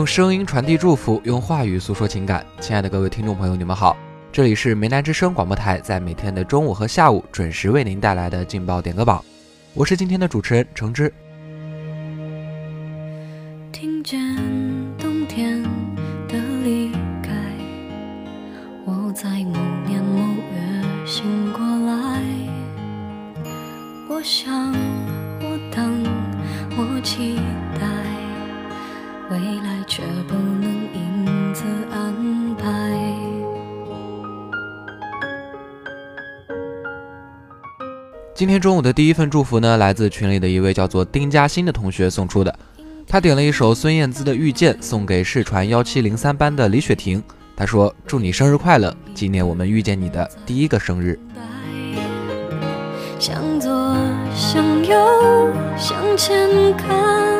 用声音传递祝福，用话语诉说情感。亲爱的各位听众朋友，你们好，这里是梅南之声广播台，在每天的中午和下午准时为您带来的劲爆点歌榜，我是今天的主持人橙汁。听见冬天的离开，我在某年某月醒过来，我想，我等，我期待，未来却不能因此安排。今天中午的第一份祝福呢，来自群里的一位叫做丁嘉欣的同学送出的。他点了一首孙燕姿的《遇见》，送给世传幺七零三班的李雪婷。他说：“祝你生日快乐，纪念我们遇见你的第一个生日。向左，向右，向前看，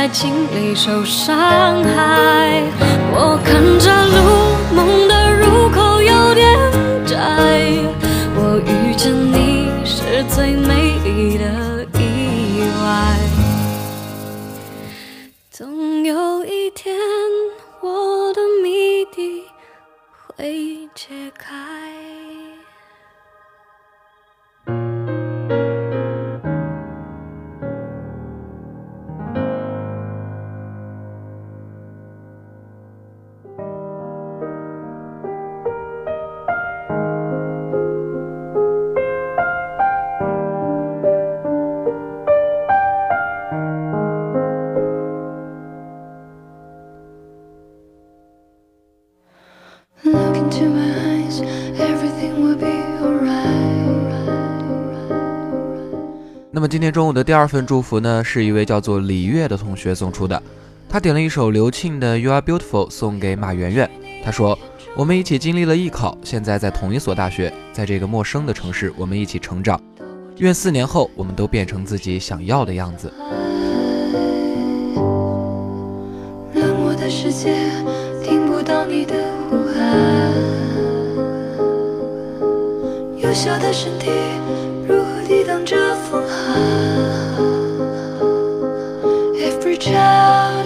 爱情里受伤害。我看着路，那么今天中午的第二份祝福呢，是一位叫做李月的同学送出的。他点了一首刘庆的《You Are Beautiful》送给马圆圆。他说：“我们一起经历了艺考，现在在同一所大学，在这个陌生的城市，我们一起成长。愿四年后，我们都变成自己想要的样子。”冷漠的世界听不到你的呼喊，幼小的身体？Every child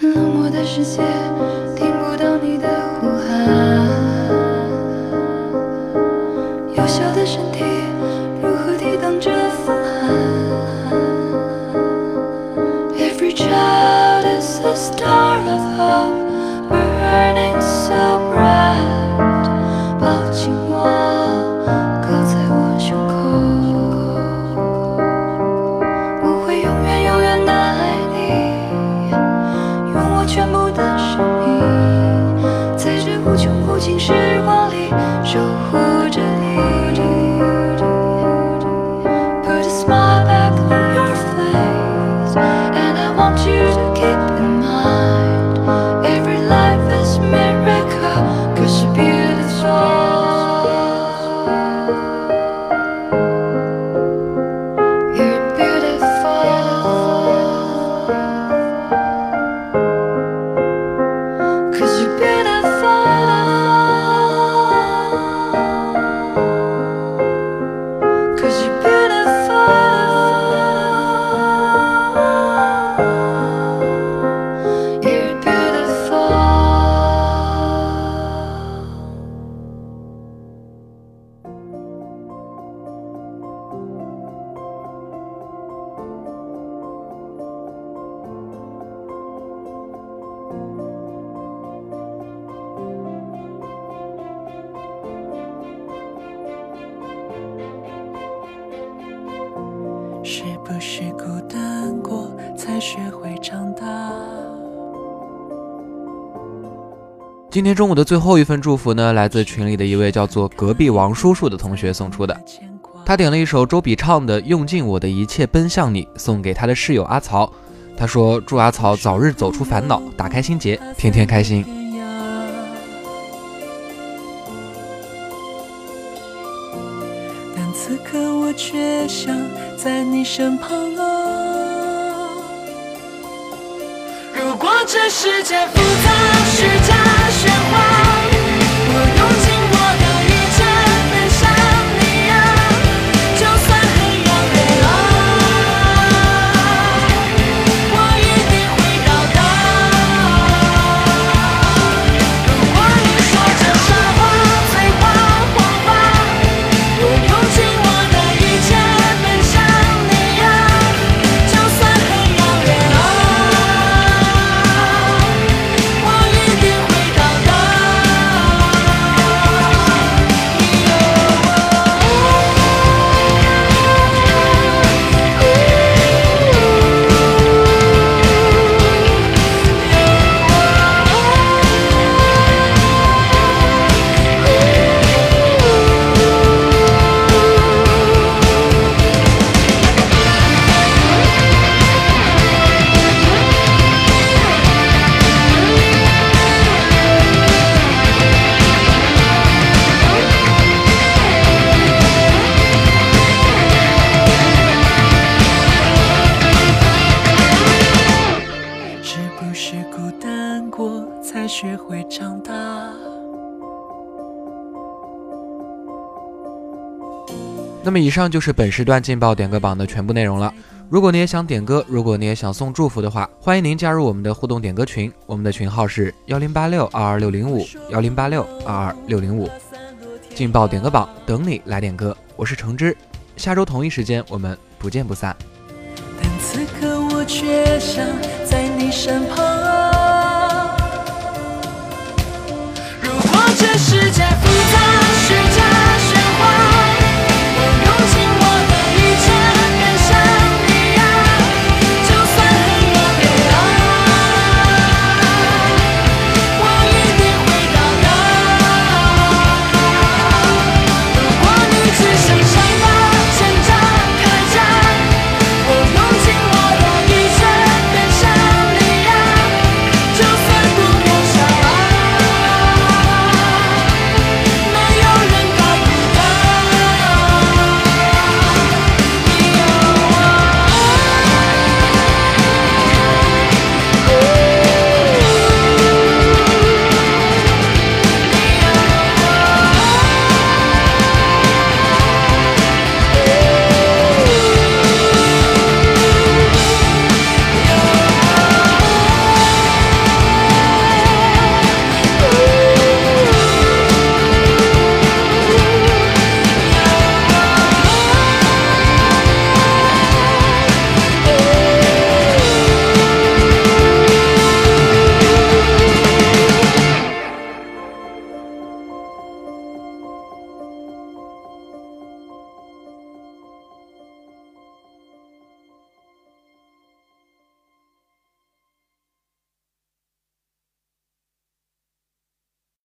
冷漠的世界听不到你的呼喊。优秀的身今天中午的最后一份祝福呢，来自群里的一位叫做隔壁王叔叔的同学送出的。他点了一首周笔畅的《用尽我的一切奔向你》，送给他的室友阿曹。他说：“祝阿曹早日走出烦恼，打开心结，天天开心。但此刻我却想在你身旁啊。这世界复杂，虚假喧哗，过才学会长大？那么以上就是本时段劲爆点歌榜的全部内容了。如果你也想点歌，如果你也想送祝福的话，欢迎您加入我们的互动点歌群，我们的群号是幺零八六二二六零五幺零八六二二六零五。劲爆点歌榜等你来点歌，我是橙汁，下周同一时间我们不见不散。但此刻我却想在你身旁世界复杂，